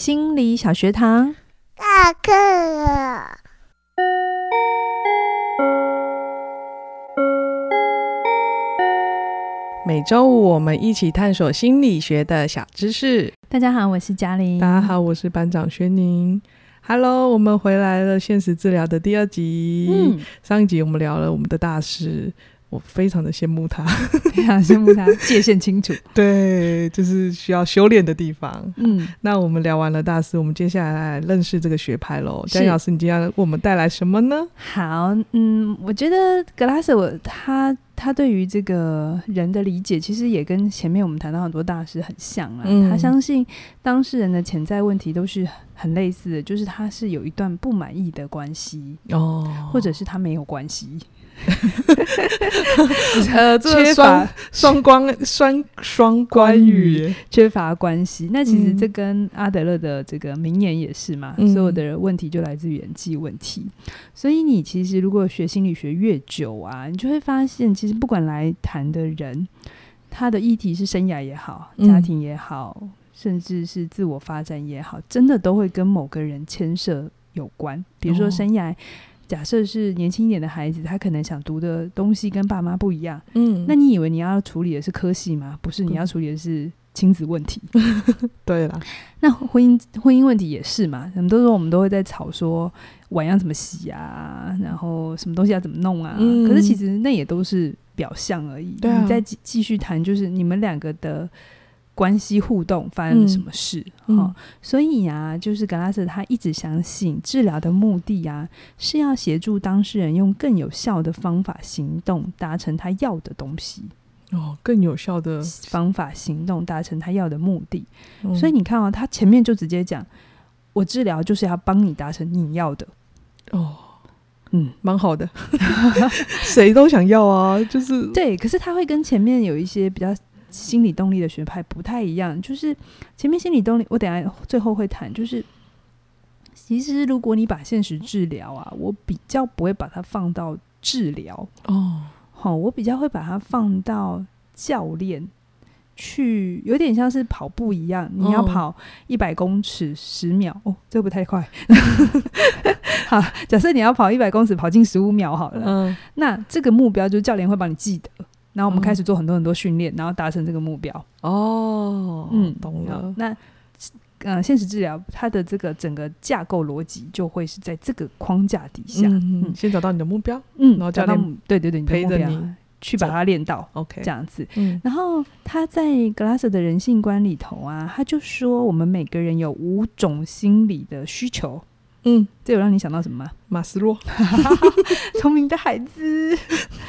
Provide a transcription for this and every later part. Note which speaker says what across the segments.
Speaker 1: 心理小学堂，
Speaker 2: 下课了。
Speaker 3: 每周五我们一起探索心理学的小知识。
Speaker 1: 大家好，我是嘉玲。
Speaker 3: 大家好，我是班长轩宁。Hello，我们回来了。现实治疗的第二集。嗯，上一集我们聊了我们的大师。我非常的羡慕他，
Speaker 1: 非常羡慕他，界限清楚。
Speaker 3: 对，就是需要修炼的地方。
Speaker 1: 嗯，
Speaker 3: 那我们聊完了大师，我们接下来来认识这个学派喽。嘉玲老师，你今天要为我们带来什么呢？
Speaker 1: 好，嗯，我觉得格拉斯，我他他对于这个人的理解，其实也跟前面我们谈到很多大师很像啊。嗯，他相信当事人的潜在问题都是很类似的，就是他是有一段不满意的关系哦，或者是他没有关系。
Speaker 3: 呃，缺乏双关双双关语，
Speaker 1: 缺乏关系。那其实这跟阿德勒的这个名言也是嘛，嗯、所有的问题就来自于人际问题。所以你其实如果学心理学越久啊，你就会发现，其实不管来谈的人，他的议题是生涯也好，家庭也好，嗯、甚至是自我发展也好，真的都会跟某个人牵涉有关。比如说生涯。哦假设是年轻一点的孩子，他可能想读的东西跟爸妈不一样。嗯，那你以为你要处理的是科系吗？不是，你要处理的是亲子问题。
Speaker 3: 对了，
Speaker 1: 那婚姻婚姻问题也是嘛？很多时候我们都会在吵说碗要怎么洗啊，然后什么东西要怎么弄啊。嗯，可是其实那也都是表象而已。对啊，你再继继续谈，就是你们两个的。关系互动发生了什么事？哈、嗯哦，所以啊，就是格拉斯他一直相信治疗的目的啊，是要协助当事人用更有效的方法行动，达成他要的东西。
Speaker 3: 哦，更有效的
Speaker 1: 方法行动，达成他要的目的。嗯、所以你看啊，他前面就直接讲，我治疗就是要帮你达成你要的。
Speaker 3: 哦，嗯，蛮好的，谁都想要啊，就是
Speaker 1: 对。可是他会跟前面有一些比较。心理动力的学派不太一样，就是前面心理动力，我等下最后会谈。就是其实如果你把现实治疗啊，我比较不会把它放到治疗哦，好，我比较会把它放到教练去，有点像是跑步一样，你要跑一百公尺十秒哦，这不太快。好，假设你要跑一百公尺，跑进十五秒好了，嗯，那这个目标就是教练会帮你记得。然后我们开始做很多很多训练，嗯、然后达成这个目标。
Speaker 3: 哦，嗯，懂了。
Speaker 1: 那呃，现实治疗它的这个整个架构逻辑就会是在这个框架底下。
Speaker 3: 嗯，嗯先找到你的目标，
Speaker 1: 嗯，
Speaker 3: 然后教练
Speaker 1: 对对对，
Speaker 3: 陪着你
Speaker 1: 去把它练到。
Speaker 3: OK，
Speaker 1: 这样子。嗯，然后他在格拉瑟的人性观里头啊，他就说我们每个人有五种心理的需求。嗯，这有让你想到什么吗？
Speaker 3: 马斯洛，
Speaker 1: 聪明的孩子，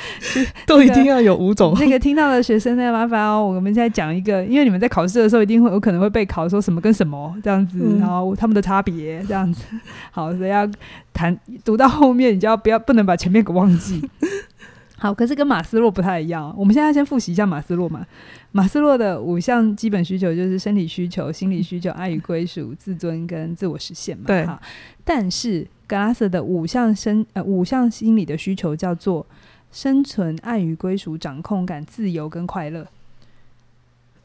Speaker 3: 都一定要有五种。
Speaker 1: 那个听到的学生呢，麻烦哦，我们现在讲一个，因为你们在考试的时候一定会有可能会被考说什么跟什么这样子，嗯、然后他们的差别这样子。好，所以要谈读到后面，你就要不要不能把前面给忘记。好，可是跟马斯洛不太一样。我们现在先复习一下马斯洛嘛。马斯洛的五项基本需求就是生理需求、心理需求、爱与归属、自尊跟自我实现嘛。对。好，但是格拉斯的五项生呃五项心理的需求叫做生存、爱与归属、掌控感、自由跟快乐。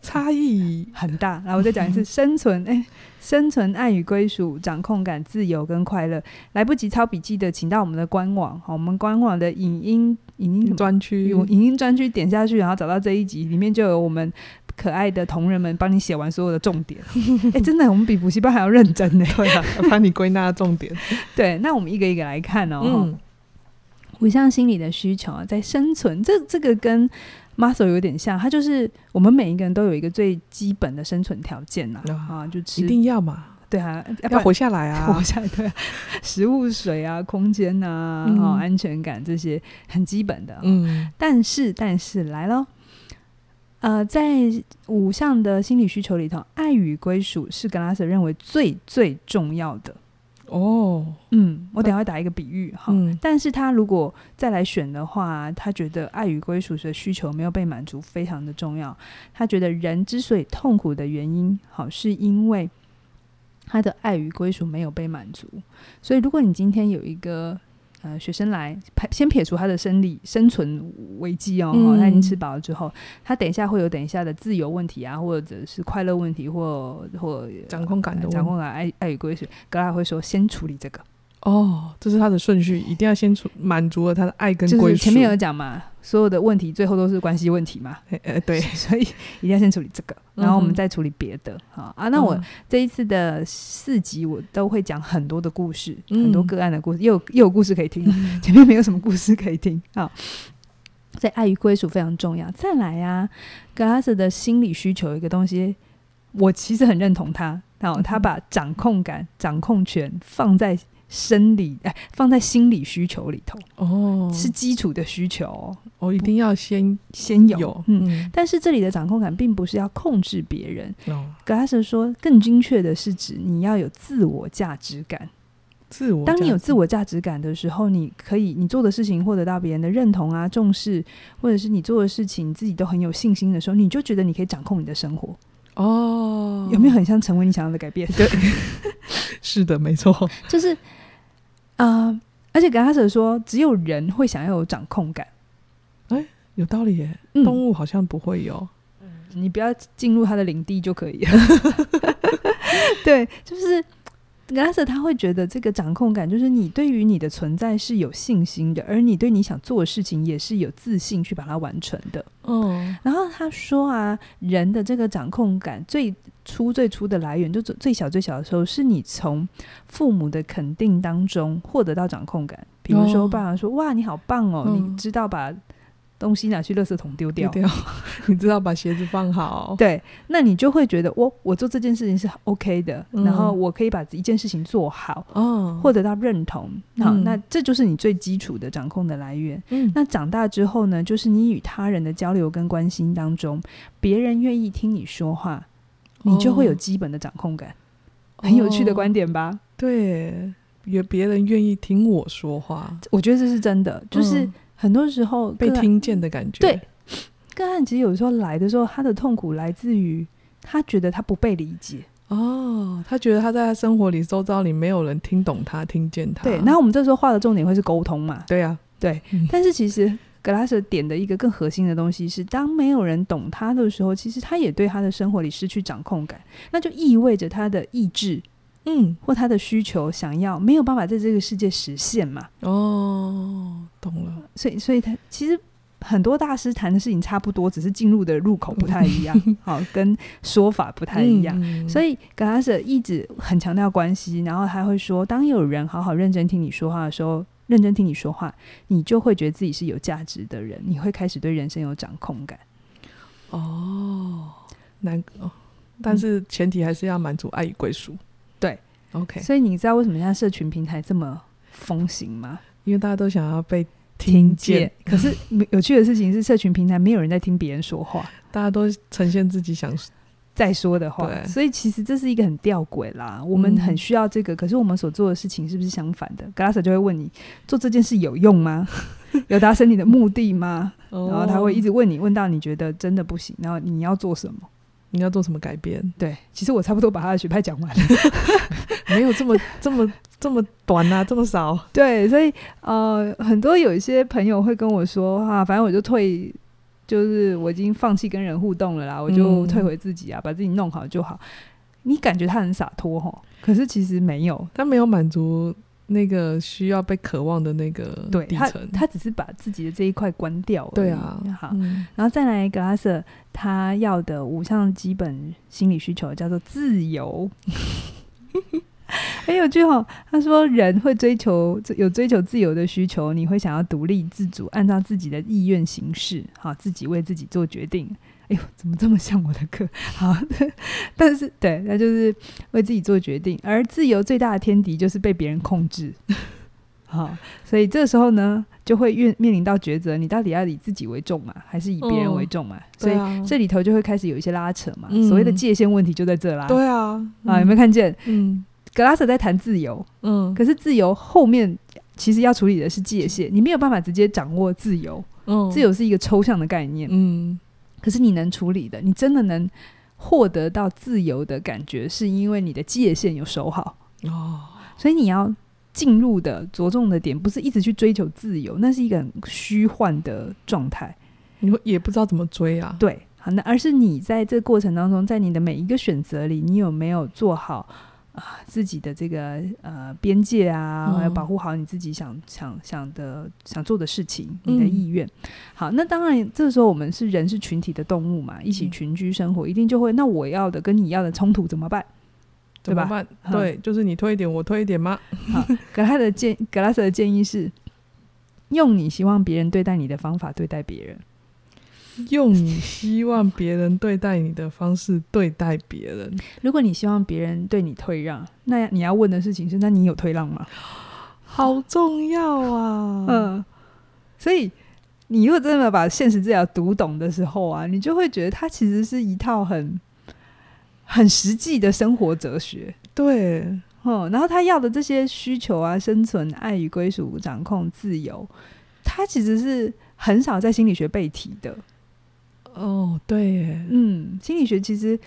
Speaker 3: 差异
Speaker 1: 很大，然后我再讲一次：生存，哎、欸，生存、爱与归属、掌控感、自由跟快乐。来不及抄笔记的，请到我们的官网，好，我们官网的影音影音
Speaker 3: 专区，
Speaker 1: 影音专区点下去，然后找到这一集，里面就有我们可爱的同仁们帮你写完所有的重点。哎、欸，真的，我们比补习班还要认真呢。
Speaker 3: 对啊，帮你归纳重点。
Speaker 1: 对，那我们一个一个来看哦。嗯、五项心理的需求啊，在生存，这这个跟。Maslow 有点像，它就是我们每一个人都有一个最基本的生存条件呐，啊，就吃，
Speaker 3: 一定要嘛，
Speaker 1: 对啊，
Speaker 3: 要活下来啊，
Speaker 1: 活下来，对啊，食物、水啊，空间呐，啊，安全感这些很基本的，嗯，但是但是来咯，呃，在五项的心理需求里头，爱与归属是格拉斯认为最最重要的。哦，嗯，我等下会打一个比喻哈，嗯、但是他如果再来选的话，他觉得爱与归属的需求没有被满足，非常的重要。他觉得人之所以痛苦的原因，好，是因为他的爱与归属没有被满足。所以，如果你今天有一个呃学生来，先撇除他的生理生存危机哦，
Speaker 3: 嗯、
Speaker 1: 他已经吃饱了之后，他等一下会有等一下的自由问题啊，或者是快乐问题，或或
Speaker 3: 掌控感
Speaker 1: 掌控感爱爱与归属，格拉会说先处理这个。
Speaker 3: 哦，这是他的顺序，一定要先处满足了他的爱跟归属。
Speaker 1: 就是前面有讲嘛，所有的问题最后都是关系问题嘛。
Speaker 3: 呃，对，
Speaker 1: 所以一定要先处理这个，然后我们再处理别的。好、嗯、啊，那我这一次的四集我都会讲很多的故事，嗯、很多个案的故事，又有又有故事可以听。嗯、前面没有什么故事可以听好。所以爱与归属非常重要。再来啊，格拉斯的心理需求一个东西，我其实很认同他。然后他把掌控感、掌控权放在。生理哎，放在心理需求里头哦，是基础的需求哦，
Speaker 3: 哦，一定要先
Speaker 1: 先有，
Speaker 3: 有
Speaker 1: 嗯，嗯，但是这里的掌控感并不是要控制别人，
Speaker 3: 哦，
Speaker 1: 格拉斯说更精确的是指你要有自我价值感，
Speaker 3: 自我，
Speaker 1: 当你有自我价值感的时候，你可以你做的事情获得到别人的认同啊、重视，或者是你做的事情你自己都很有信心的时候，你就觉得你可以掌控你的生活。哦，有没有很像成为你想要的改变？对，
Speaker 3: 是的，没错，
Speaker 1: 就是。啊、呃！而且格拉舍说，只有人会想要有掌控感。
Speaker 3: 哎、欸，有道理耶。
Speaker 1: 嗯、
Speaker 3: 动物好像不会有。
Speaker 1: 嗯、你不要进入他的领地就可以了。对，就是。格拉瑟他会觉得这个掌控感，就是你对于你的存在是有信心的，而你对你想做的事情也是有自信去把它完成的。嗯，然后他说啊，人的这个掌控感最初最初的来源，就最小最小的时候，是你从父母的肯定当中获得到掌控感。比如说，爸爸说：“哇，你好棒哦，嗯、你知道把。”东西拿去垃圾桶丢掉，
Speaker 3: 丢掉，你知道把鞋子放好。
Speaker 1: 对，那你就会觉得我我做这件事情是 OK 的，嗯、然后我可以把一件事情做好，哦，获得到认同。好，嗯、那这就是你最基础的掌控的来源。嗯，那长大之后呢，就是你与他人的交流跟关心当中，别人愿意听你说话，你就会有基本的掌控感。哦、很有趣的观点吧？
Speaker 3: 对，有别人愿意听我说话，
Speaker 1: 我觉得这是真的，就是。嗯很多时候
Speaker 3: 被听见的感觉，
Speaker 1: 对，个案其实有时候来的时候，他的痛苦来自于他觉得他不被理解
Speaker 3: 哦，他觉得他在他生活里、周遭里没有人听懂他、听见他。
Speaker 1: 对，然后我们这时候画的重点会是沟通嘛？
Speaker 3: 对啊，
Speaker 1: 对。嗯、但是其实格拉斯点的一个更核心的东西是，当没有人懂他的时候，其实他也对他的生活里失去掌控感，那就意味着他的意志。嗯，或他的需求想要没有办法在这个世界实现嘛？
Speaker 3: 哦，懂了。
Speaker 1: 所以，所以他其实很多大师谈的事情差不多，只是进入的入口不太一样，好，跟说法不太一样。嗯、所以格拉舍一直很强调关系，然后他会说，当有人好好认真听你说话的时候，认真听你说话，你就会觉得自己是有价值的人，你会开始对人生有掌控感。
Speaker 3: 哦，难哦，但是前提还是要满足爱与归属。
Speaker 1: 对
Speaker 3: ，OK，
Speaker 1: 所以你知道为什么现在社群平台这么风行吗？
Speaker 3: 因为大家都想要被听见。
Speaker 1: 可是有趣的事情是，社群平台没有人在听别人说话，
Speaker 3: 大家都呈现自己想
Speaker 1: 再说的话。所以其实这是一个很吊诡啦。我们很需要这个，嗯、可是我们所做的事情是不是相反的？格拉瑟就会问你：做这件事有用吗？有达成你的目的吗？哦、然后他会一直问你，问到你觉得真的不行，然后你要做什么？
Speaker 3: 你要做什么改变？
Speaker 1: 对，其实我差不多把他的学派讲完了，
Speaker 3: 没有这么这么这么短啊，这么少。
Speaker 1: 对，所以呃，很多有一些朋友会跟我说啊，反正我就退，就是我已经放弃跟人互动了啦，我就退回自己啊，嗯、把自己弄好就好。你感觉他很洒脱哈，可是其实没有，
Speaker 3: 他没有满足。那个需要被渴望的那个
Speaker 1: 对他，他只是把自己的这一块关掉。
Speaker 3: 对啊，
Speaker 1: 好，嗯、然后再来格拉瑟，他要的五项基本心理需求叫做自由。很 有句哈，他说人会追求有追求自由的需求，你会想要独立自主，按照自己的意愿行事，好，自己为自己做决定。哎呦，怎么这么像我的课？好，但是对，那就是为自己做决定，而自由最大的天敌就是被别人控制。好，所以这时候呢，就会面面临到抉择：你到底要以自己为重嘛，还是以别人为重嘛？嗯、所以这里头就会开始有一些拉扯嘛。嗯、所谓的界限问题就在这啦。
Speaker 3: 对啊，嗯、
Speaker 1: 啊，有没有看见？嗯，格拉斯在谈自由，嗯，可是自由后面其实要处理的是界限，你没有办法直接掌握自由。嗯，自由是一个抽象的概念。嗯。可是你能处理的，你真的能获得到自由的感觉，是因为你的界限有守好哦。所以你要进入的着重的点不是一直去追求自由，那是一个很虚幻的状态。
Speaker 3: 你也不知道怎么追啊？
Speaker 1: 对，好，那而是你在这个过程当中，在你的每一个选择里，你有没有做好？啊，自己的这个呃边界啊，还有保护好你自己想想想的想做的事情，你的意愿。嗯、好，那当然，这个时候我们是人，是群体的动物嘛，一起群居生活，嗯、一定就会。那我要的跟你要的冲突怎么办？
Speaker 3: 怎么办？对吧？对，就是你推一点，我推一点吗？
Speaker 1: 好，格拉的建格拉斯的建议是，用你希望别人对待你的方法对待别人。
Speaker 3: 用你希望别人对待你的方式对待别人。
Speaker 1: 如果你希望别人对你退让，那你要问的事情是：那你有退让吗？
Speaker 3: 好重要啊！
Speaker 1: 嗯，所以你如果真的把现实治疗读懂的时候啊，你就会觉得它其实是一套很很实际的生活哲学。
Speaker 3: 对，
Speaker 1: 嗯，然后他要的这些需求啊，生存、爱与归属、掌控、自由，他其实是很少在心理学被提的。
Speaker 3: 哦，对耶，
Speaker 1: 嗯，心理学其实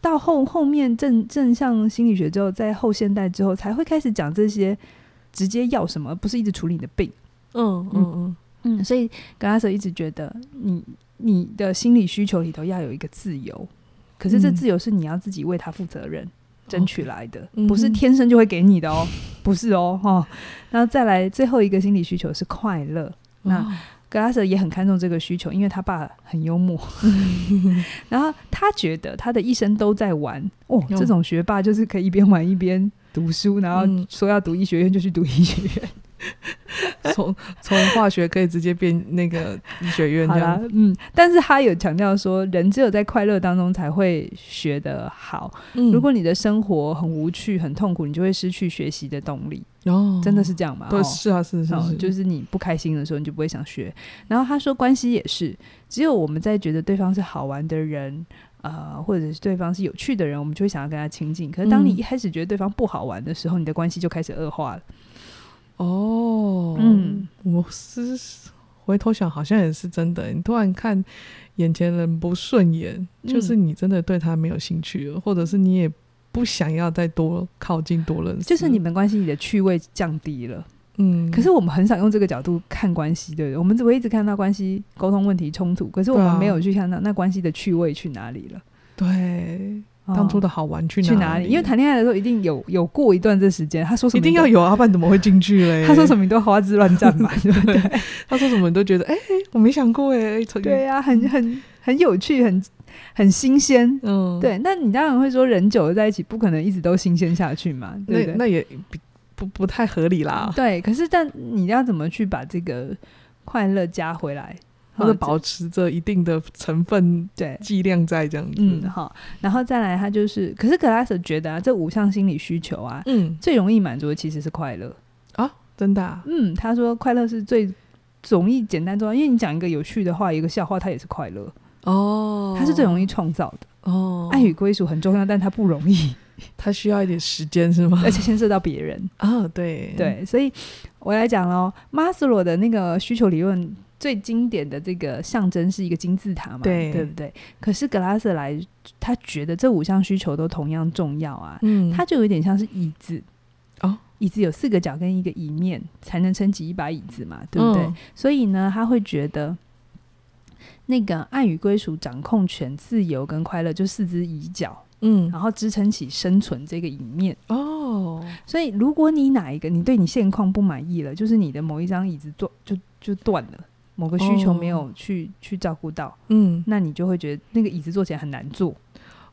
Speaker 1: 到后后面正正向心理学之后，在后现代之后才会开始讲这些，直接要什么，而不是一直处理你的病。
Speaker 3: 嗯嗯嗯
Speaker 1: 嗯，所以格拉瑟一直觉得你，你你的心理需求里头要有一个自由，可是这自由是你要自己为他负责任，嗯、争取来的，嗯、不是天生就会给你的哦，不是哦，哈、哦。然后再来最后一个心理需求是快乐，哦、那。格拉斯也很看重这个需求，因为他爸很幽默，然后他觉得他的一生都在玩哦。这种学霸就是可以一边玩一边读书，然后说要读医学院就去读医学院。
Speaker 3: 从从化学可以直接变那个医学院这样，好啦，
Speaker 1: 嗯，但是他有强调说，人只有在快乐当中才会学得好。嗯，如果你的生活很无趣、很痛苦，你就会失去学习的动力。哦，真的是这样吗？
Speaker 3: 对，是啊，是是是，
Speaker 1: 就是你不开心的时候，你就不会想学。然后他说，关系也是，只有我们在觉得对方是好玩的人，呃，或者是对方是有趣的人，我们就会想要跟他亲近。可是当你一开始觉得对方不好玩的时候，你的关系就开始恶化了。
Speaker 3: 哦，嗯，我是回头想，好像也是真的。你突然看眼前人不顺眼，嗯、就是你真的对他没有兴趣了，或者是你也不想要再多靠近、多认识，
Speaker 1: 就是你们关系里的趣味降低了。嗯，可是我们很少用这个角度看关系，对不对？我们只会一直看到关系沟通问题、冲突，可是我们没有去看到那关系的趣味去哪里了。
Speaker 3: 对。当初的好玩去哪里？
Speaker 1: 去哪里？因为谈恋爱的时候一定有有过一段这时间，他说什么
Speaker 3: 一定要有啊，不然怎么会进去嘞？
Speaker 1: 他说什么你都花枝乱颤嘛，对不对？
Speaker 3: 他说什么你都觉得哎、欸，我没想过哎，
Speaker 1: 对呀、啊，很很很有趣，很很新鲜，嗯，对。那你当然会说，人久了在一起，不可能一直都新鲜下去嘛，对不对？
Speaker 3: 那那也不不太合理啦。
Speaker 1: 对，可是但你要怎么去把这个快乐加回来？
Speaker 3: 或者保持着一定的成分对。剂量在这样子，
Speaker 1: 嗯好，然后再来，他就是，可是格拉斯觉得啊，这五项心理需求啊，嗯，最容易满足的其实是快乐。
Speaker 3: 啊，真的，啊，
Speaker 1: 嗯，他说快乐是最容易简单重要，因为你讲一个有趣的话，一个笑话，它也是快乐。哦，它是最容易创造的。哦，爱与归属很重要，但它不容易，
Speaker 3: 它需要一点时间是吗？
Speaker 1: 而且牵涉到别人。
Speaker 3: 啊，对。
Speaker 1: 对，所以我来讲喽，马斯洛的那个需求理论。最经典的这个象征是一个金字塔嘛，对，对不对？可是格拉斯来，他觉得这五项需求都同样重要啊。嗯，他就有点像是椅子哦，椅子有四个角跟一个椅面，才能撑起一把椅子嘛，对不对？嗯，所以呢，他会觉得那个爱与归属、掌控权、自由跟快乐，就四只椅脚，嗯，然后支撑起生存这个椅面哦。所以，如果你哪一个你对你现况不满意了，就是你的某一张椅子断就就断了。某个需求没有去、oh, 去照顾到，嗯，那你就会觉得那个椅子坐起来很难坐，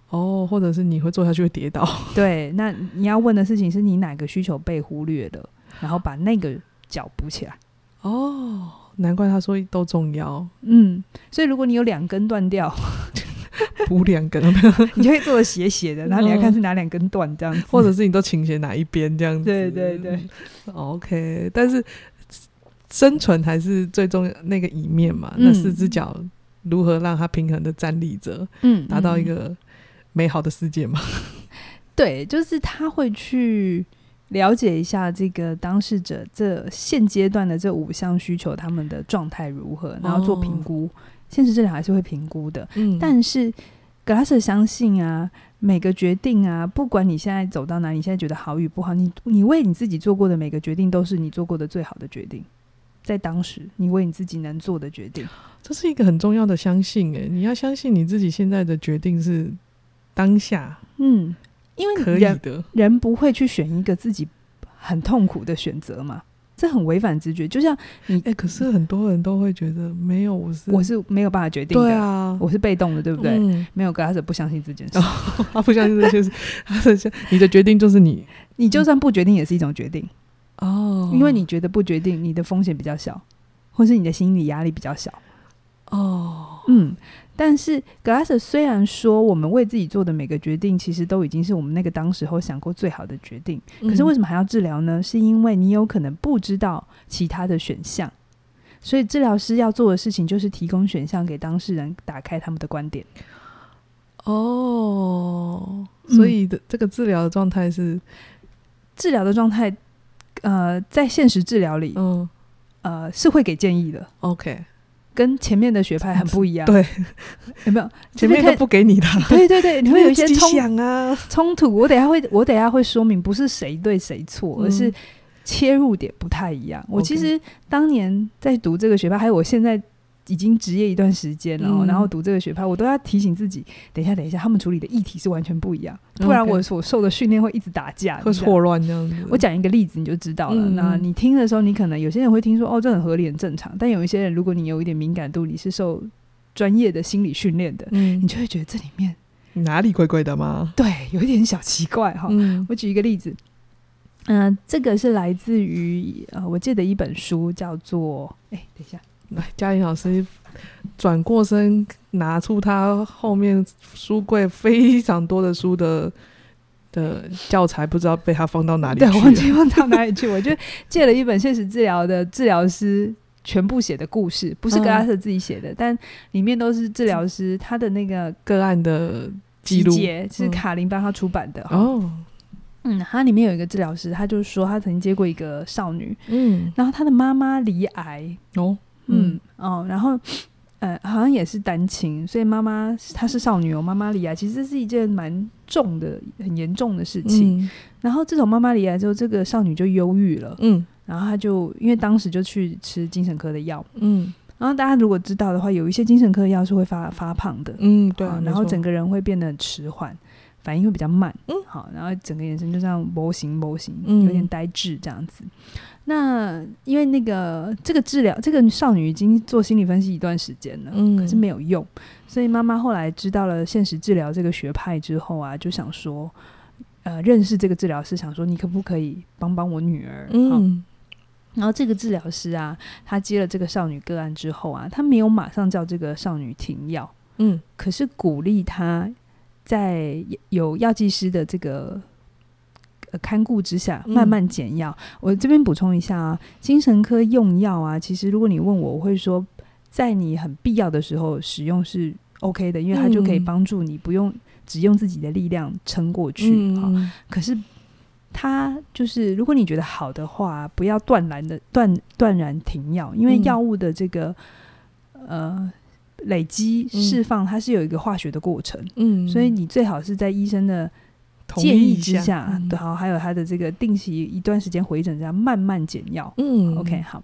Speaker 3: 哦，oh, 或者是你会坐下去会跌倒。
Speaker 1: 对，那你要问的事情是你哪个需求被忽略了，然后把那个脚补起来。
Speaker 3: 哦，oh, 难怪他说都重要。
Speaker 1: 嗯，所以如果你有两根断掉，
Speaker 3: 补两根，
Speaker 1: 你就会坐的斜斜的，然后你要看是哪两根断这样子，
Speaker 3: 或者是你都倾斜哪一边这样子。
Speaker 1: 对对对
Speaker 3: ，OK，但是。生存还是最重要那个一面嘛，嗯、那四只脚如何让它平衡的站立着，嗯，达到一个美好的世界嘛？
Speaker 1: 对，就是他会去了解一下这个当事者这现阶段的这五项需求，他们的状态如何，然后做评估。哦、现实治疗还是会评估的，嗯，但是格拉斯相信啊，每个决定啊，不管你现在走到哪里，你现在觉得好与不好，你你为你自己做过的每个决定，都是你做过的最好的决定。在当时，你为你自己能做的决定，
Speaker 3: 这是一个很重要的相信。诶，你要相信你自己现在的决定是当下，
Speaker 1: 嗯，因为
Speaker 3: 可以的，
Speaker 1: 人不会去选一个自己很痛苦的选择嘛，这很违反直觉。就像你，
Speaker 3: 诶，可是很多人都会觉得没有，我是
Speaker 1: 我是没有办法决定的，
Speaker 3: 对啊，
Speaker 1: 我是被动的，对不对？
Speaker 3: 嗯、
Speaker 1: 没有，他是不相信这件事，
Speaker 3: 哦、他不相信这件事，他的你的决定就是你，
Speaker 1: 你就算不决定也是一种决定。
Speaker 3: 哦，
Speaker 1: 因为你觉得不决定，你的风险比较小，或是你的心理压力比较小。
Speaker 3: 哦，
Speaker 1: 嗯，但是格拉瑟虽然说我们为自己做的每个决定，其实都已经是我们那个当时候想过最好的决定，嗯、可是为什么还要治疗呢？是因为你有可能不知道其他的选项，所以治疗师要做的事情就是提供选项给当事人，打开他们的观点。
Speaker 3: 哦，所以的这个治疗的状态是、嗯、
Speaker 1: 治疗的状态。呃，在现实治疗里，嗯，呃，是会给建议的。
Speaker 3: OK，
Speaker 1: 跟前面的学派很不一样。
Speaker 3: 对，
Speaker 1: 有没有
Speaker 3: 前面都不给你的？
Speaker 1: 对对 对，你会有一些冲
Speaker 3: 啊
Speaker 1: 冲突。我等下会，我等下会说明，不是谁对谁错，而是切入点不太一样。我其实当年在读这个学派，还有我现在。已经职业一段时间了，嗯，然后读这个学派，我都要提醒自己，等一下，等一下，他们处理的议题是完全不一样，不然我所受的训练会一直打架，
Speaker 3: 会错乱这样子。
Speaker 1: 我讲一个例子你就知道了。嗯，那你听的时候，你可能有些人会听说，哦，这很合理、很正常。但有一些人，如果你有一点敏感度，你是受专业的心理训练的，嗯，你就会觉得这里面
Speaker 3: 哪里怪怪的吗？
Speaker 1: 对，有一点小奇怪哈。嗯，我举一个例子，嗯，呃，这个是来自于呃，我记得一本书叫做，哎，等一下。
Speaker 3: 来，嘉玲老师转过身，拿出他后面书柜非常多的书的的教材，不知道被他放到哪里。
Speaker 1: 对，忘记放到哪里去。我就借了一本现实治疗的治疗师全部写的故事，不是格拉斯自己写的，嗯，但里面都是治疗师他的那个
Speaker 3: 个案的记录，
Speaker 1: 是卡林帮他出版的。
Speaker 3: 哦。
Speaker 1: 嗯，他里面有一个治疗师，他就说他曾经接过一个少女，
Speaker 3: 嗯，
Speaker 1: 然后他的妈妈罹癌
Speaker 3: 哦。
Speaker 1: 嗯。哦，然后呃，好像也是单亲，所以妈妈她是少女哦，妈妈离癌，其实这是一件蛮重的、很严重的事情。嗯、然后自从妈妈离癌之后，这个少女就忧郁了，嗯，然后她就因为当时就去吃精神科的药，嗯，然后大家如果知道的话，有一些精神科的药是会发发胖的，
Speaker 3: 嗯，对，
Speaker 1: 然后整个人会变得迟缓，反应会比较慢，嗯，好，然后整个眼神就这样模型模型，有点呆滞这样子。那因为那个这个治疗，这个少女已经做心理分析一段时间了，嗯，可是没有用，所以妈妈后来知道了现实治疗这个学派之后啊，就想说，呃，认识这个治疗师，想说你可不可以帮帮我女儿？嗯，然后这个治疗师啊，他接了这个少女个案之后啊，他没有马上叫这个少女停药，嗯，可是鼓励她在有药剂师的这个呃。看顾之下，慢慢减药。嗯。我这边补充一下啊，精神科用药啊，其实如果你问我，我会说，在你很必要的时候使用是 OK 的，因为它就可以帮助你不用只用自己的力量撑过去。嗯。可是它就是，如果你觉得好的话，不要断然的断断然停药，因为药物的这个呃累积释放，它是有一个化学的过程。嗯。所以你最好是在医生的。建议之下，嗯、对，好，还有他的这个定期一段时间回诊，这样慢慢减药。嗯，OK，好。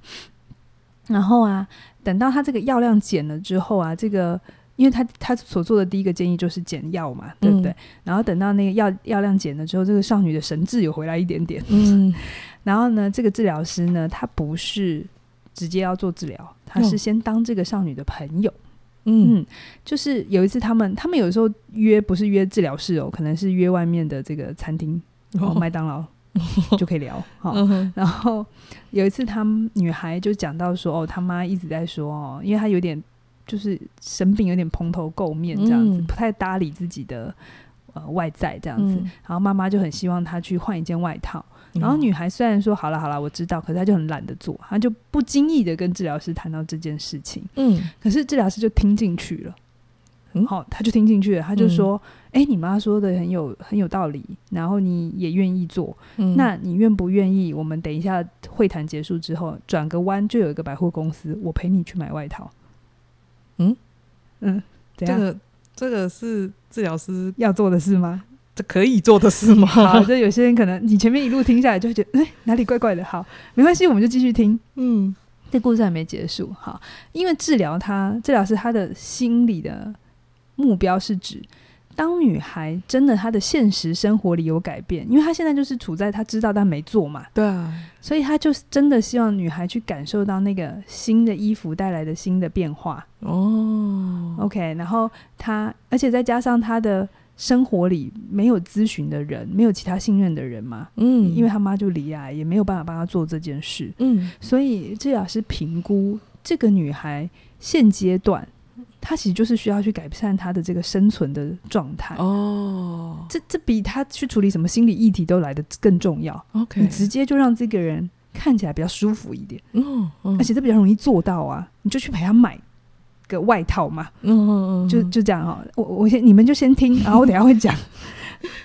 Speaker 1: 然后啊，等到他这个药量减了之后啊，这个因为他他所做的第一个建议就是减药嘛，对不对？嗯、然后等到那个药药量减了之后，这个少女的神智有回来一点点。嗯。然后呢，这个治疗师呢，他不是直接要做治疗，他是先当这个少女的朋友。嗯，就是有一次他们，他们有时候约不是约治疗室哦，可能是约外面的这个餐厅，哦，麦当劳 就可以聊哈。然后有一次，他们女孩就讲到说，哦，他妈一直在说哦，因为她有点就是生病，有点蓬头垢面这样子，不太搭理自己的呃外在这样子。然后妈妈就很希望她去换一件外套。然后女孩虽然说好了好了，我知道，可是她就很懒得做，她就不经意的跟治疗师谈到这件事情。嗯，可是治疗师就听进去了，很、嗯、好，他就听进去了，他就说：“哎、嗯欸，你妈说的很有很有道理，然后你也愿意做，嗯、那你愿不愿意？我们等一下会谈结束之后，转个弯就有一个百货公司，我陪你去买外套。”嗯？嗯，这个
Speaker 3: 这个是治疗师
Speaker 1: 要做的事吗？
Speaker 3: 这可以做的事吗？
Speaker 1: 好，就有些人可能你前面一路听下来，就会觉得哎、欸、哪里怪怪的。好，没关系，我们就继续听。嗯，这故事还没结束。好，因为治疗他治疗师他的心理的目标是指。当女孩真的她的现实生活里有改变，因为她现在就是处在她知道但没做嘛，
Speaker 3: 对啊，
Speaker 1: 所以她就真的希望女孩去感受到那个新的衣服带来的新的变化哦。OK，然后她，而且再加上她的生活里没有咨询的人，没有其他信任的人嘛，嗯，因为他妈就离癌，也没有办法帮他做这件事，嗯，所以治疗师评估这个女孩现阶段。她其实就是需要去改善她的这个生存的状态。哦，这这比她去处理什么心理议题都来的更重要。OK，你直接就让这个人看起来比较舒服一点，嗯，嗯，而且这比较容易做到啊，你就去陪他买个外套嘛，嗯嗯嗯，就就这样哈。我我先你们就先听，然后我等下会讲，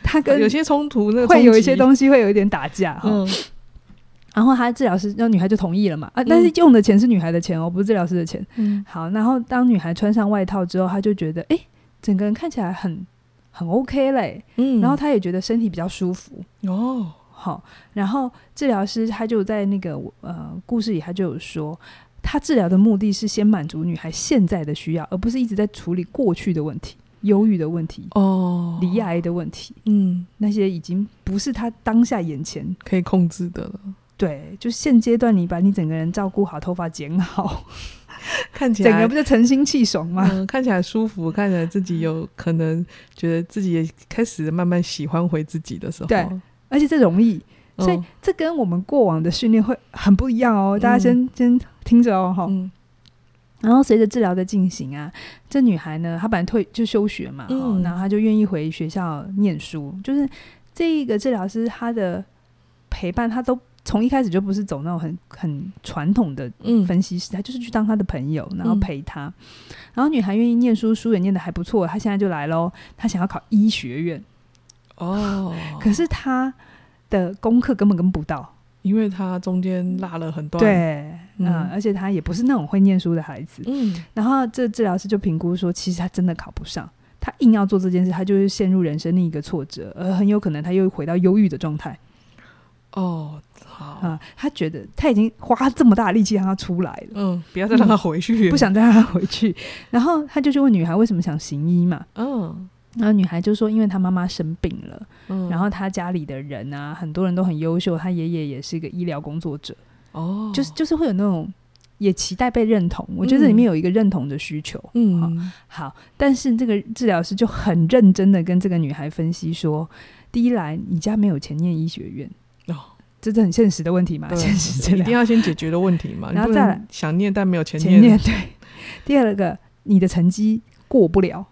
Speaker 1: 他跟
Speaker 3: 有些冲突，那
Speaker 1: 会有一些东西会有一点打架哈。嗯然后他治疗师，那女孩就同意了嘛？啊，但是用的钱是女孩的钱哦，不是治疗师的钱。嗯，好。然后当女孩穿上外套之后，她就觉得，哎，整个人看起来很很 OK 嘞。嗯，然后她也觉得身体比较舒服。哦，好。然后治疗师他就在那个呃故事里，他就有说，他治疗的目的是先满足女孩现在的需要，而不是一直在处理过去的问题、忧郁的问题、哦，离癌的问题。嗯，那些已经不是他当下眼前
Speaker 3: 可以控制的了。
Speaker 1: 对，就现阶段你把你整个人照顾好，头发剪好，
Speaker 3: 看起来
Speaker 1: 整个不是神清气爽吗？
Speaker 3: 嗯，看起来舒服，看起来自己有可能觉得自己也开始慢慢喜欢回自己的时候。
Speaker 1: 对，而且这容易，所以这跟我们过往的训练会很不一样哦。嗯，大家先先听着哦，哈。嗯。然后随着治疗的进行啊，这女孩呢，她本来退就休学嘛，嗯，然后她就愿意回学校念书。就是这一个治疗师，她的陪伴，她都。从一开始就不是走那种很很传统的分析师，嗯、他就是去当她的朋友，然后陪她。嗯、然后女孩愿意念书，书也念得还不错，她现在就来喽。她想要考医学院哦，可是她的功课根本跟不到，
Speaker 3: 因为他中间落了很多。
Speaker 1: 对，嗯，嗯，而且他也不是那种会念书的孩子。嗯，然后这治疗师就评估说，其实他真的考不上，他硬要做这件事，他就是陷入人生另一个挫折，而很有可能他又回到忧郁的状态。哦。好啊、嗯，他觉得他已经花这么大力气让他出来了，
Speaker 3: 嗯，不要再让他回去，
Speaker 1: 不想再让他回去。然后他就去问女孩为什么想行医嘛，嗯，然后女孩就说，因为她妈妈生病了，嗯，然后她家里的人啊，很多人都很优秀，她爷爷也是一个医疗工作者，哦，就是就是会有那种也期待被认同，我觉得这里面有一个认同的需求，嗯，好，好，但是这个治疗师就很认真的跟这个女孩分析说，第一来你家没有钱念医学院。这是很现实的问题嘛？
Speaker 3: 对。
Speaker 1: 现实
Speaker 3: 一定要先解决的问题嘛？然后再来。想念但没有钱念。
Speaker 1: 对，第二个，你的成绩过不了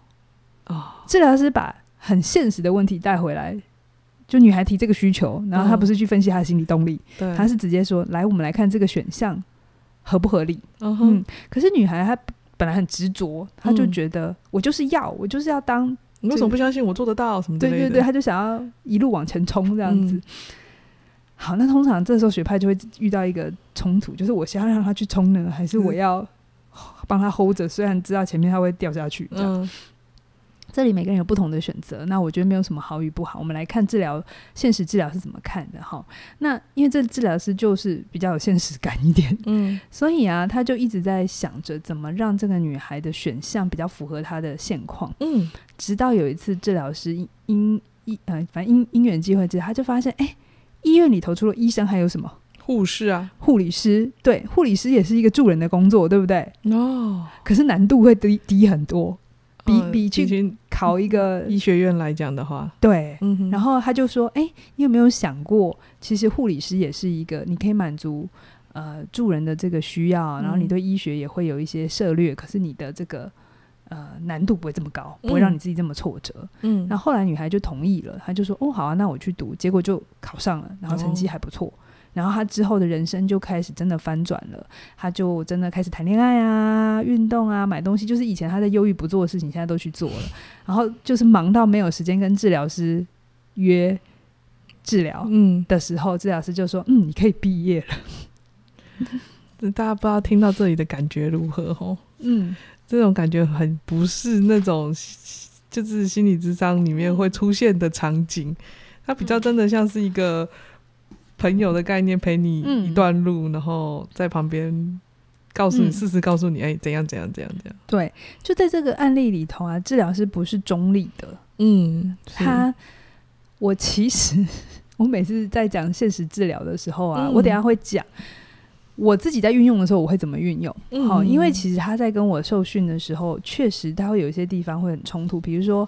Speaker 1: 哦。治疗师把很现实的问题带回来，就女孩提这个需求，然后他不是去分析她的心理动力，对，他是直接说：“来，我们来看这个选项合不合理。”嗯，可是女孩她本来很执着，她就觉得我就是要，我就是要当。
Speaker 3: 你为什么不相信我做得到？什么？
Speaker 1: 对对对，她就想要一路往前冲这样子。好，那通常这时候学派就会遇到一个冲突，就是我想要让他去冲呢，还是我要帮他 hold 着？虽然知道前面他会掉下去，这样。嗯、这里每个人有不同的选择，那我觉得没有什么好与不好。我们来看治疗，现实治疗是怎么看的哈？那因为这治疗师就是比较有现实感一点，嗯，所以啊，他就一直在想着怎么让这个女孩的选项比较符合她的现况，嗯，直到有一次治疗师因因呃，反正因因缘机会之下，他就发现，哎、欸。医院里头除了医生还有什么？
Speaker 3: 护士啊，
Speaker 1: 护理师。对，护理师也是一个助人的工作，对不对？哦。可是难度会低低很多，比比去考一个
Speaker 3: 医学院来讲的话，
Speaker 1: 对。嗯。然后他就说：“哎，你有没有想过，其实护理师也是一个，你可以满足呃助人的这个需要，然后你对医学也会有一些涉略，可是你的这个。”呃，难度不会这么高，不会让你自己这么挫折。嗯，那后后来女孩就同意了，她就说：“哦，好啊，那我去读。”结果就考上了，然后成绩还不错。哦、然后他之后的人生就开始真的翻转了，他就真的开始谈恋爱啊、运动啊、买东西，就是以前他在忧郁不做的事情，现在都去做了。然后就是忙到没有时间跟治疗师约治疗，嗯的时候，嗯、治疗师就说：“嗯，你可以毕业了。”
Speaker 3: 大家不知道听到这里的感觉如何？吼，嗯。这种感觉很不是那种就是心理智商里面会出现的场景，它比较真的像是一个朋友的概念，陪你一段路，嗯、然后在旁边告诉你，事实告诉你，哎，怎样怎样怎样怎样。
Speaker 1: 对，就在这个案例里头啊，治疗师不是中立的。
Speaker 3: 嗯，
Speaker 1: 他，我其实我每次在讲现实治疗的时候啊，嗯、我等下会讲。我自己在运用的时候，我会怎么运用？好、嗯，因为其实他在跟我受训的时候，确实他会有一些地方会很冲突。比如说，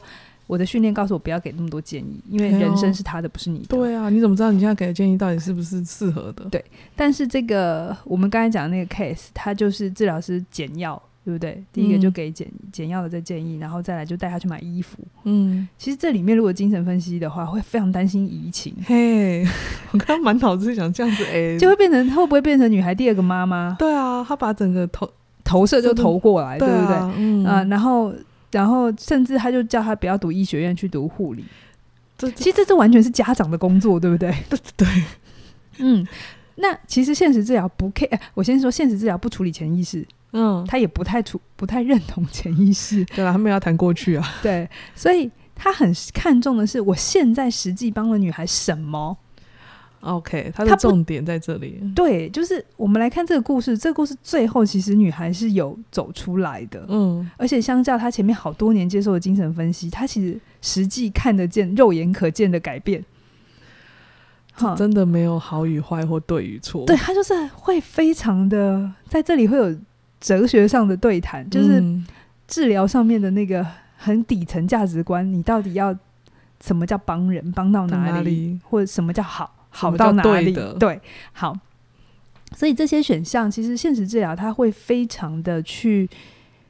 Speaker 1: 我的训练告诉我不要给那么多建议，因为人生是他的，不是你的。
Speaker 3: 对啊，你怎么知道你现在给的建议到底是不是适合的？
Speaker 1: 对，但是这个我们刚才讲的那个 case，他就是治疗师简要。对不对？第一个就给简简要的这建议，然后再来就带他去买衣服。
Speaker 3: 嗯，
Speaker 1: 其实这里面如果精神分析的话，会非常担心移情。
Speaker 3: 嘿，我刚刚满脑子想这样子，哎，
Speaker 1: 就会变成会不会变成女孩第二个妈妈？
Speaker 3: 对啊，他把整个投
Speaker 1: 投射就投过来，对不对？
Speaker 3: 嗯
Speaker 1: 啊，然后然后甚至他就叫他不要读医学院，去读护理。这其实这这完全是家长的工作，对不对？
Speaker 3: 对对，
Speaker 1: 嗯。那其实现实治疗不 care，我先说现实治疗不处理潜意识。
Speaker 3: 嗯，
Speaker 1: 他也不太处不太认同潜意识，
Speaker 3: 对啊，他们要谈过去啊，
Speaker 1: 对，所以他很看重的是我现在实际帮了女孩什么。
Speaker 3: OK，他的重点在这里。
Speaker 1: 对，就是我们来看这个故事，这个故事最后其实女孩是有走出来的，
Speaker 3: 嗯，
Speaker 1: 而且相较她前面好多年接受的精神分析，她其实实际看得见、肉眼可见的改变。
Speaker 3: 真的没有好与坏或对与错，
Speaker 1: 对，他就是会非常的在这里会有。哲学上的对谈，就是治疗上面的那个很底层价值观。你到底要什么叫帮人，帮到哪里，
Speaker 3: 哪里
Speaker 1: 或者什么叫好，好到哪里？
Speaker 3: 对，
Speaker 1: 对，好。所以这些选项，其实现实治疗它会非常的去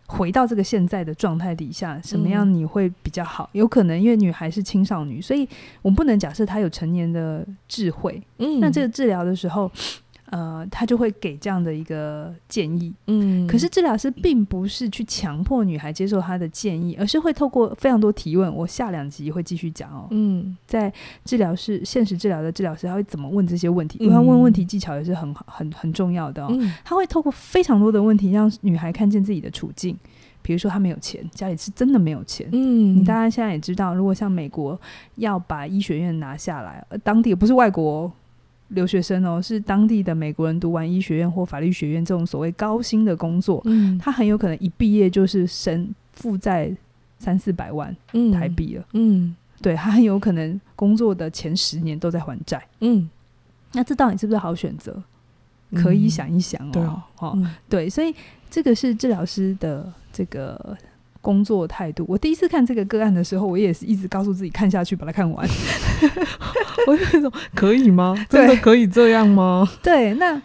Speaker 1: 回到这个现在的状态底下，什么样你会比较好？嗯、有可能因为女孩是青少年，所以我们不能假设她有成年的智慧。
Speaker 3: 嗯，
Speaker 1: 那这个治疗的时候。呃，他就会给这样的一个建议，
Speaker 3: 嗯，
Speaker 1: 可是治疗师并不是去强迫女孩接受他的建议，而是会透过非常多提问。我下两集会继续讲哦，
Speaker 3: 嗯，
Speaker 1: 在治疗师现实治疗的治疗师他会怎么问这些问题？因为他问问题技巧也是很很很重要的哦。
Speaker 3: 嗯，
Speaker 1: 他会透过非常多的问题让女孩看见自己的处境，比如说他没有钱，家里是真的没有钱，
Speaker 3: 嗯，
Speaker 1: 你大家现在也知道，如果像美国要把医学院拿下来，呃，当地不是外国。留学生哦，是当地的美国人读完医学院或法律学院这种所谓高薪的工作，
Speaker 3: 嗯，
Speaker 1: 他很有可能一毕业就是身负债三四百万台币了，
Speaker 3: 嗯，嗯，
Speaker 1: 对，他很有可能工作的前十年都在还债，
Speaker 3: 嗯，
Speaker 1: 那这到底是不是好选择？可以想一想哦，
Speaker 3: 对哦，
Speaker 1: 哦，嗯，对，所以这个是治疗师的这个。工作态度，我第一次看这个个案的时候，我也是一直告诉自己看下去，把它看完。
Speaker 3: 我就那种可以吗？真的可以这样吗？
Speaker 1: 对，那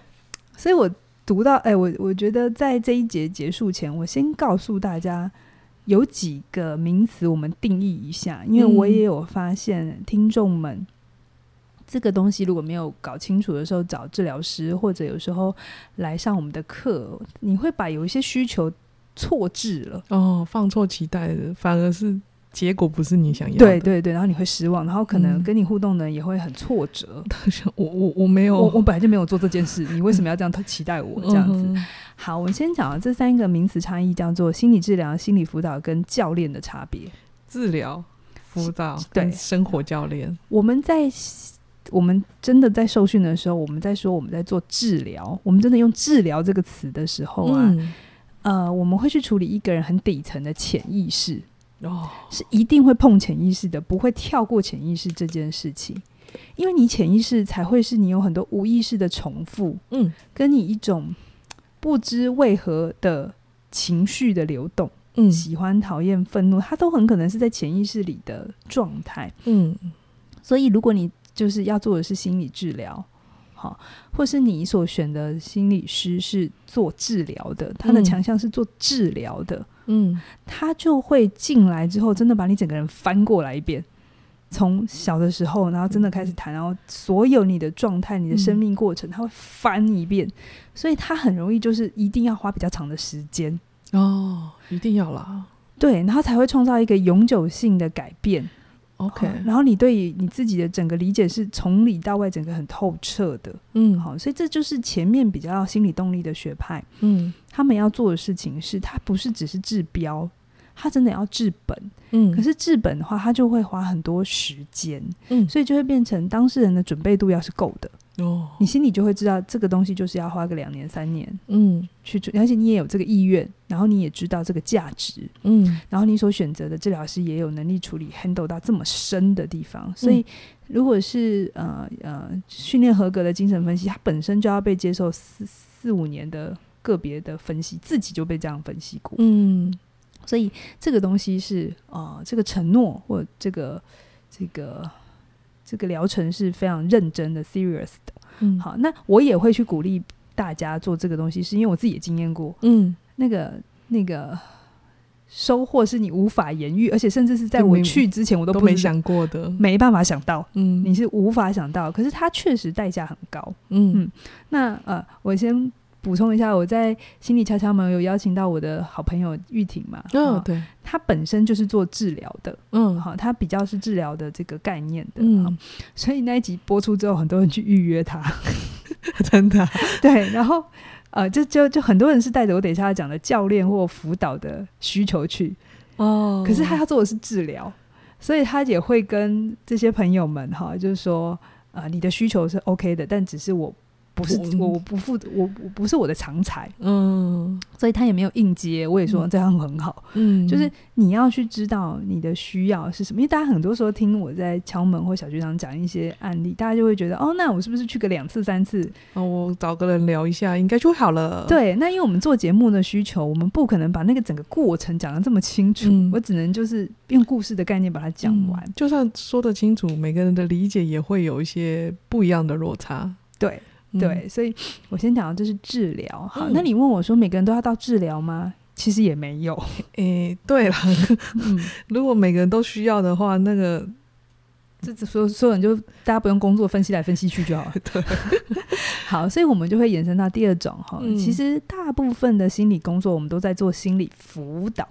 Speaker 1: 所以，我读到，哎、欸，我我觉得在这一节结束前，我先告诉大家有几个名词，我们定义一下，因为我也有发现听众们、嗯、这个东西如果没有搞清楚的时候，找治疗师或者有时候来上我们的课，你会把有一些需求。错置了
Speaker 3: 哦，放错期待了，反而是结果不是你想要的。
Speaker 1: 对对对，然后你会失望，然后可能跟你互动的人也会很挫折。
Speaker 3: 嗯、我我我没有，
Speaker 1: 我我本来就没有做这件事，你为什么要这样期待我？这样子。
Speaker 3: 嗯、
Speaker 1: 好，我们先讲这三个名词差异，叫做心理治疗、心理辅导跟教练的差别。
Speaker 3: 治疗、辅导对生活教练。
Speaker 1: 我们在我们真的在受训的时候，我们在说我们在做治疗，我们真的用治疗这个词的时候啊。
Speaker 3: 嗯
Speaker 1: 呃，我们会去处理一个人很底层的潜意识，
Speaker 3: 哦，
Speaker 1: 是一定会碰潜意识的，不会跳过潜意识这件事情，因为你潜意识才会是你有很多无意识的重复，
Speaker 3: 嗯，
Speaker 1: 跟你一种不知为何的情绪的流动，
Speaker 3: 嗯，
Speaker 1: 喜欢、讨厌、愤怒，它都很可能是在潜意识里的状态，
Speaker 3: 嗯，
Speaker 1: 所以如果你就是要做的是心理治疗。好，或是你所选的心理师是做治疗的，他的强项是做治疗的，
Speaker 3: 嗯，
Speaker 1: 他就会进来之后，真的把你整个人翻过来一遍，从小的时候，然后真的开始谈，然后所有你的状态、你的生命过程，他会翻一遍，所以他很容易就是一定要花比较长的时间。
Speaker 3: 哦，一定要啦，
Speaker 1: 对，然后才会创造一个永久性的改变。
Speaker 3: OK，
Speaker 1: 然后你对于你自己的整个理解是从里到外整个很透彻的，
Speaker 3: 嗯，
Speaker 1: 好，所以这就是前面比较心理动力的学派，
Speaker 3: 嗯，
Speaker 1: 他们要做的事情是，他不是只是治标，他真的要治本，
Speaker 3: 嗯，
Speaker 1: 可是治本的话，他就会花很多时间，
Speaker 3: 嗯，
Speaker 1: 所以就会变成当事人的准备度要是够的，
Speaker 3: 哦，
Speaker 1: 你心里就会知道这个东西就是要花个两年三年，
Speaker 3: 嗯，
Speaker 1: 去做，而且你也有这个意愿，然后你也知道这个价值，
Speaker 3: 嗯，
Speaker 1: 然后你所选择的治疗师也有能力处理 handle 到这么深的地方，所以如果是呃呃训练合格的精神分析，他本身就要被接受四四五年的个别的分析，自己就被这样分析过，
Speaker 3: 嗯。
Speaker 1: 所以这个东西是呃，这个承诺或这个这个这个疗程是非常认真的，serious 的。
Speaker 3: 嗯，
Speaker 1: 好，那我也会去鼓励大家做这个东西，是因为我自己也经验过。
Speaker 3: 嗯，
Speaker 1: 那个那个收获是你无法言喻，而且甚至是在我去之前我都，
Speaker 3: 都没想过的，
Speaker 1: 没办法想到。
Speaker 3: 嗯，
Speaker 1: 你是无法想到，可是它确实代价很高。
Speaker 3: 嗯
Speaker 1: 嗯，那呃，我先。补充一下，我在心理悄悄门有邀请到我的好朋友玉婷嘛？
Speaker 3: 嗯、哦，对，
Speaker 1: 她本身就是做治疗的，
Speaker 3: 嗯，
Speaker 1: 好，她比较是治疗的这个概念的，
Speaker 3: 嗯，
Speaker 1: 所以那一集播出之后，很多人去预约她，
Speaker 3: 真的，
Speaker 1: 对，然后呃，就就就很多人是带着我等一下要讲的教练或辅导的需求去，
Speaker 3: 哦，
Speaker 1: 可是他要做的是治疗，所以他也会跟这些朋友们哈，就是说啊、呃，你的需求是 OK 的，但只是我。不是我，我不负我，我不是我的常才，
Speaker 3: 嗯，
Speaker 1: 所以他也没有应接。我也说这样很好，
Speaker 3: 嗯，
Speaker 1: 就是你要去知道你的需要是什么。因为大家很多时候听我在敲门或小学堂讲一些案例，大家就会觉得哦，那我是不是去个两次三次，
Speaker 3: 哦，我找个人聊一下，应该就好了。
Speaker 1: 对，那因为我们做节目的需求，我们不可能把那个整个过程讲的这么清楚，
Speaker 3: 嗯，
Speaker 1: 我只能就是用故事的概念把它讲完。
Speaker 3: 嗯，就算说得清楚，每个人的理解也会有一些不一样的落差。
Speaker 1: 对。对，所以我先讲的这是治疗。好，
Speaker 3: 嗯、
Speaker 1: 那你问我说，每个人都要到治疗吗？其实也没有。
Speaker 3: 诶，对了，嗯，如果每个人都需要的话，那个
Speaker 1: 这所所有人就大家不用工作分析来分析去就好了。
Speaker 3: 对，
Speaker 1: 好，所以我们就会延伸到第二种哈。
Speaker 3: 嗯、
Speaker 1: 其实大部分的心理工作，我们都在做心理辅导。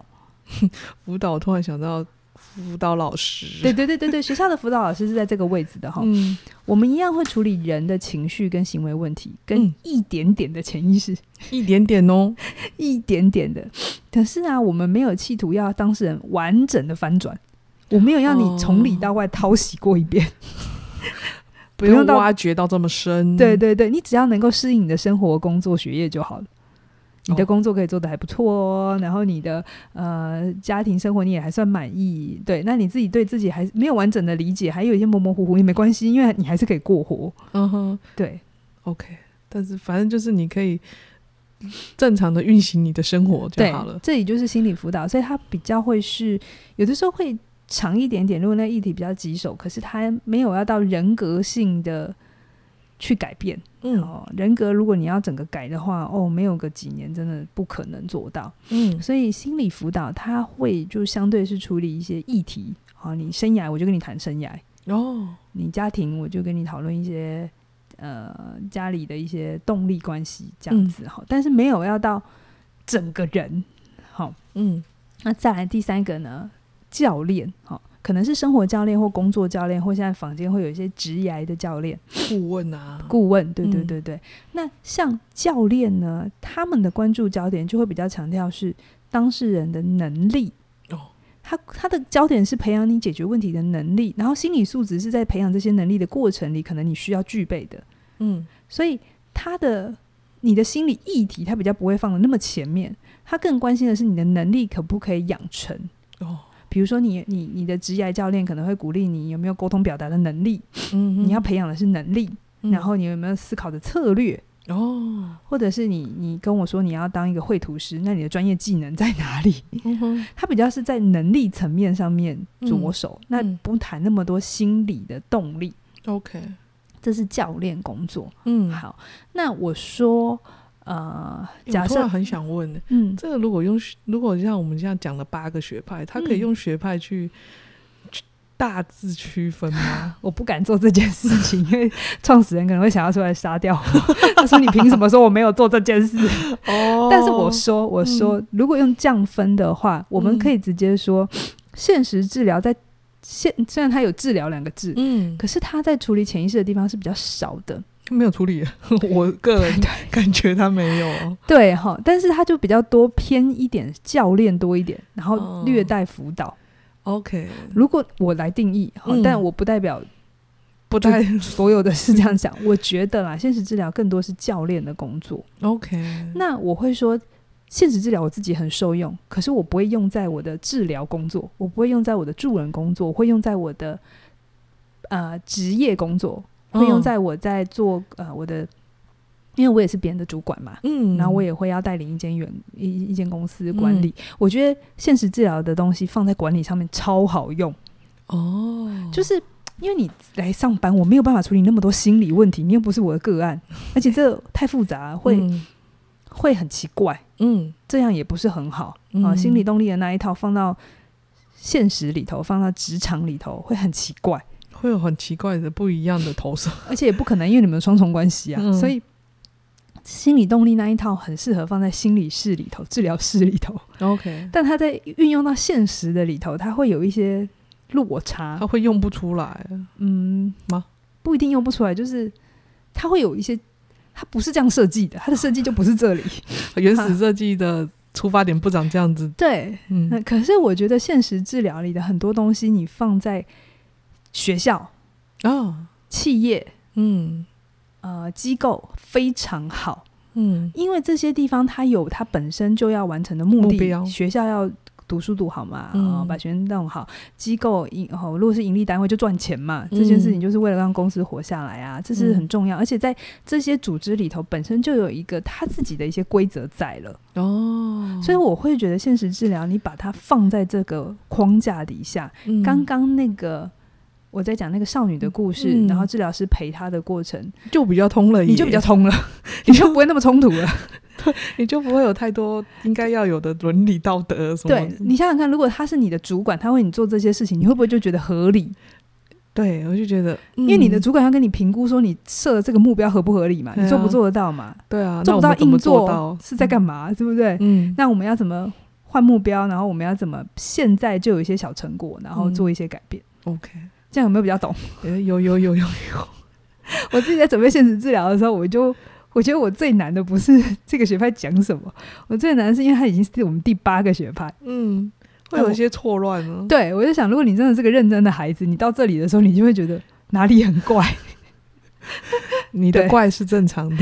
Speaker 3: 辅导，我突然想到。辅导老师，
Speaker 1: 对对对对对，学校的辅导老师是在这个位置的哈。
Speaker 3: 嗯，
Speaker 1: 我们一样会处理人的情绪跟行为问题，跟一点点的潜意识，
Speaker 3: 一点点哦，
Speaker 1: 一点点的。可是啊，我们没有企图要当事人完整的翻转，我没有要你从里到外淘洗过一遍，
Speaker 3: 不用挖掘到这么深。
Speaker 1: 对对对，你只要能够适应你的生活、工作、学业就好了。你的工作可以做得还不错哦，然后你的呃家庭生活你也还算满意，对，那你自己对自己还没有完整的理解，还有一些模模糊糊也没关系，因为你还是可以过活，
Speaker 3: 嗯哼，
Speaker 1: 对
Speaker 3: ，OK，但是反正就是你可以正常的运行你的生活就好了。
Speaker 1: 这里就是心理辅导，所以它比较会是有的时候会长一点点，如果那议题比较棘手，可是它没有要到人格性的去改变。
Speaker 3: 嗯，
Speaker 1: 哦，人格如果你要整个改的话，哦，没有个几年真的不可能做到。
Speaker 3: 嗯，
Speaker 1: 所以心理辅导它会就相对是处理一些议题。好，你生涯我就跟你谈生涯
Speaker 3: 哦，
Speaker 1: 你家庭我就跟你讨论一些呃家里的一些动力关系这样子。好，但是没有要到整个人。好，
Speaker 3: 嗯，
Speaker 1: 那再来第三个呢，教练。好。可能是生活教练或工作教练，或现在坊间会有一些职涯的教练、
Speaker 3: 顾问啊，
Speaker 1: 顾问，对对对对。嗯、那像教练呢，他们的关注焦点就会比较强调是当事人的能力哦，他他的焦点是培养你解决问题的能力，然后心理素质是在培养这些能力的过程里，可能你需要具备的。嗯，所以他的你的心理议题，他比较不会放的那么前面，他更关心的是你的能力可不可以养成哦。比如说你，你你你的职业教练可能会鼓励你有没有沟通表达的能力，嗯，你要培养的是能力，嗯、然后你有没有思考的策略哦，或者是你你跟我说你要当一个绘图师，那你的专业技能在哪里？他比较是在能力层面上面着手，嗯、那不谈那么多心理的动力。OK，这是教练工作。嗯，好，那我说。呃，假设
Speaker 3: 很想问，
Speaker 1: 嗯，
Speaker 3: 这个如果用如果像我们这样讲了八个学派，他可以用学派去大致区分吗？
Speaker 1: 我不敢做这件事情，因为创始人可能会想要出来杀掉我。他说：“你凭什么说我没有做这件事？”哦，但是我说，我说，如果用降分的话，我们可以直接说，现实治疗在现虽然它有治疗两个字，嗯，可是它在处理潜意识的地方是比较少的。
Speaker 3: 没有处理。我个人感觉他没有。
Speaker 1: 对哈，但是他就比较多偏一点教练多一点，然后略带辅导。
Speaker 3: 哦、OK，
Speaker 1: 如果我来定义哈，嗯、但我不代表
Speaker 3: 不太
Speaker 1: 所有的是这样讲。我觉得啦，现实治疗更多是教练的工作。
Speaker 3: OK，
Speaker 1: 那我会说。现实治疗我自己很受用，可是我不会用在我的治疗工作，我不会用在我的助人工作，我会用在我的呃职业工作，会用在我在做呃我的，因为我也是别人的主管嘛，嗯，然后我也会要带领一间员一一间公司管理，嗯、我觉得现实治疗的东西放在管理上面超好用哦，就是因为你来上班，我没有办法处理那么多心理问题，你又不是我的个案，而且这 太复杂会。嗯会很奇怪，嗯，这样也不是很好啊。嗯、心理动力的那一套放到现实里头，放到职场里头会很奇怪，
Speaker 3: 会有很奇怪的不一样的投射，
Speaker 1: 而且也不可能，因为你们双重关系啊，嗯、所以心理动力那一套很适合放在心理室里头、治疗室里头。OK，但它在运用到现实的里头，它会有一些落差，
Speaker 3: 它会用不出来，嗯吗？
Speaker 1: 不一定用不出来，就是它会有一些。它不是这样设计的，它的设计就不是这里。
Speaker 3: 原始设计的出发点不长这样子。
Speaker 1: 对，嗯。可是我觉得现实治疗里的很多东西，你放在学校哦、企业、嗯、呃机构非常好，嗯，因为这些地方它有它本身就要完成的目的，目标。学校要。读书读好嘛，然后把学生弄好。机构盈哦，如果是盈利单位就赚钱嘛。这件事情就是为了让公司活下来啊，这是很重要。而且在这些组织里头，本身就有一个他自己的一些规则在了哦。所以我会觉得现实治疗，你把它放在这个框架底下，刚刚那个我在讲那个少女的故事，然后治疗师陪她的过程
Speaker 3: 就比较通了，
Speaker 1: 你就比较通了，你就不会那么冲突了。
Speaker 3: 你就不会有太多应该要有的伦理道德什么？
Speaker 1: 对，你想想看，如果他是你的主管，他为你做这些事情，你会不会就觉得合理？
Speaker 3: 对，我就觉得，
Speaker 1: 嗯、因为你的主管要跟你评估说你设的这个目标合不合理嘛？你做不做得到嘛？
Speaker 3: 对啊，
Speaker 1: 做不到硬做是在干嘛？对不对？嗯，那我们要怎么换目标？然后我们要怎么现在就有一些小成果，然后做一些改变
Speaker 3: ？OK，
Speaker 1: 这样有没有比较懂？
Speaker 3: 有有有有有。
Speaker 1: 我自己在准备现实治疗的时候，我就。我觉得我最难的不是 这个学派讲什么，我最难的是因为它已经是我们第八个学派，
Speaker 3: 嗯，会有一些错乱吗。
Speaker 1: 对，我就想，如果你真的是个认真的孩子，你到这里的时候，你就会觉得 哪里很怪。
Speaker 3: 你的怪是正常的，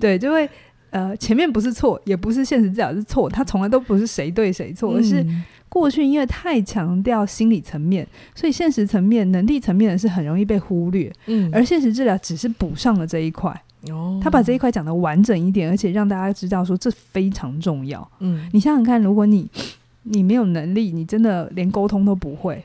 Speaker 1: 对，对，就会呃，前面不是错，也不是现实治疗是错，它从来都不是谁对谁错，而是过去因为太强调心理层面，所以现实层面、能力层面的是很容易被忽略，嗯，而现实治疗只是补上了这一块。他把这一块讲得完整一点，而且让大家知道说这非常重要。嗯，你想想看，如果你你没有能力，你真的连沟通都不会，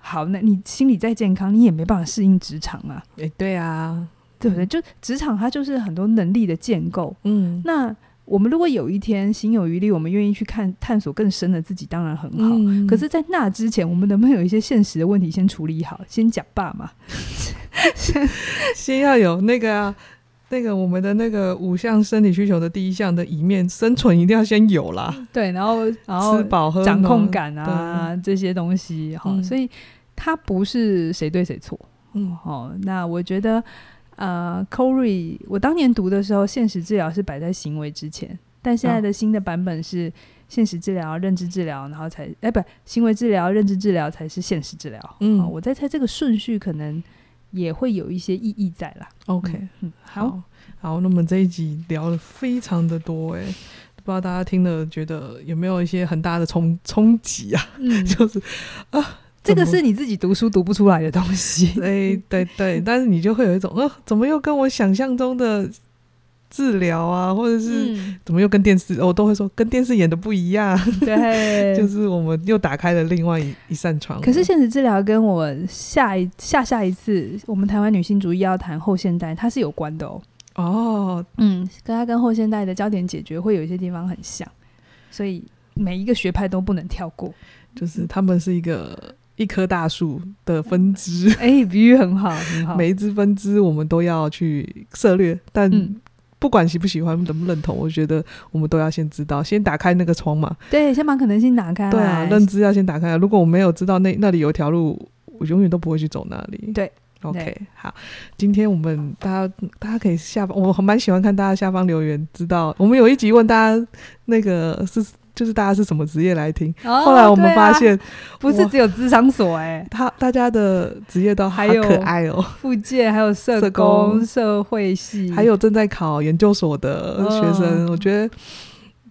Speaker 1: 好，那你心理再健康，你也没办法适应职场啊。
Speaker 3: 诶，对啊，
Speaker 1: 对不对？就职场它就是很多能力的建构。嗯，那。我们如果有一天心有余力，我们愿意去看探索更深的自己，当然很好。嗯、可是，在那之前，我们能不能有一些现实的问题先处理好？先讲爸嘛，
Speaker 3: 先 先要有那个啊，那个我们的那个五项生理需求的第一项的一面，生存一定要先有啦。
Speaker 1: 对，然后然后
Speaker 3: 吃饱喝
Speaker 1: 掌控感啊这些东西哈，嗯、所以它不是谁对谁错。嗯，好，那我觉得。呃，Corey，我当年读的时候，现实治疗是摆在行为之前，但现在的新的版本是现实治疗、认知治疗，然后才哎，不，行为治疗、认知治疗才是现实治疗。嗯，我在猜这个顺序可能也会有一些意义在啦。
Speaker 3: OK，嗯，好，好，好，那么这一集聊了非常的多，哎，不知道大家听了觉得有没有一些很大的冲冲击啊？嗯，就是啊。
Speaker 1: 这个是你自己读书读不出来的东西，
Speaker 3: 对对对，但是你就会有一种，呃，怎么又跟我想象中的治疗啊，或者是怎么又跟电视，我都会说跟电视演的不一样，对，就是我们又打开了另外一一扇窗。
Speaker 1: 可是现实治疗跟我下一下下一次我们台湾女性主义要谈后现代，它是有关的哦。哦，嗯，跟它跟后现代的焦点解决会有一些地方很像，所以每一个学派都不能跳过，
Speaker 3: 就是他们是一个。一棵大树的分支，
Speaker 1: 哎、欸，比喻很好，很好。
Speaker 3: 每一只分支我们都要去涉略，但不管喜不喜欢、认不认同，我觉得我们都要先知道，先打开那个窗嘛。
Speaker 1: 对，先把可能性打开。
Speaker 3: 对啊，认知要先打开。如果我没有知道那那里有一条路，我永远都不会去走那里。
Speaker 1: 对
Speaker 3: OK，好，今天我们大家大家可以下方，我很蛮喜欢看大家下方留言，知道我们有一集问大家那个是就是大家是什么职业来听，
Speaker 1: 哦、
Speaker 3: 后来我们发现、
Speaker 1: 啊、不是只有智商所哎、欸，
Speaker 3: 他大家的职业都还有可爱哦，
Speaker 1: 复健还有社工、社工。社会系，
Speaker 3: 还有正在考研究所的学生，哦、我觉得。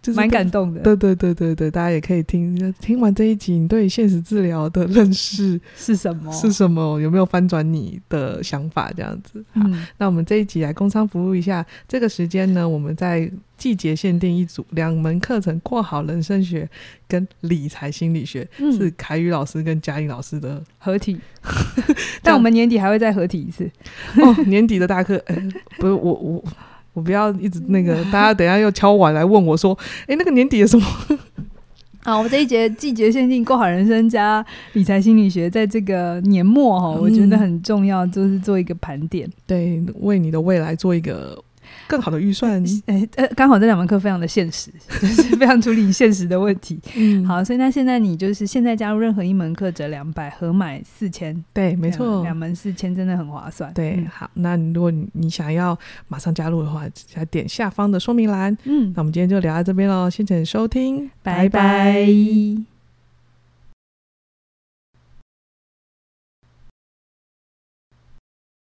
Speaker 3: 就是
Speaker 1: 蛮感动的，
Speaker 3: 对对对对对，大家也可以听听完这一集，你对现实治疗的认识
Speaker 1: 是什么？
Speaker 3: 是什么？有没有翻转你的想法？这样子，好，嗯、那我们这一集来工商服务一下。这个时间呢，我们在季节限定一组两门课程，括号人生学跟理财心理学，嗯、是凯宇老师跟嘉颖老师的
Speaker 1: 合体。但我们年底还会再合体一次。
Speaker 3: 哦，年底的大课，哎，不是我我。我不要一直那个，大家等一下又敲碗来问我说：“哎、欸，那个年底有什么？”
Speaker 1: 好，我们这一节季节限定过好人生加理财心理学，在这个年末哈，我觉得很重要，就是做一个盘点，
Speaker 3: 对，为你的未来做一个。更好的预算，
Speaker 1: 哎，呃，刚好这两门课非常的现实，就是非常处理现实的问题。嗯，好，所以那现在你就是现在加入任何一门课折两百，合买四千，
Speaker 3: 对，没错，
Speaker 1: 两门四千真的很划算。
Speaker 3: 对，嗯、好，那如果你想要马上加入的话，来点下方的说明栏。嗯，那我们今天就聊到这边喽，谢谢收听，
Speaker 1: 拜拜。拜拜。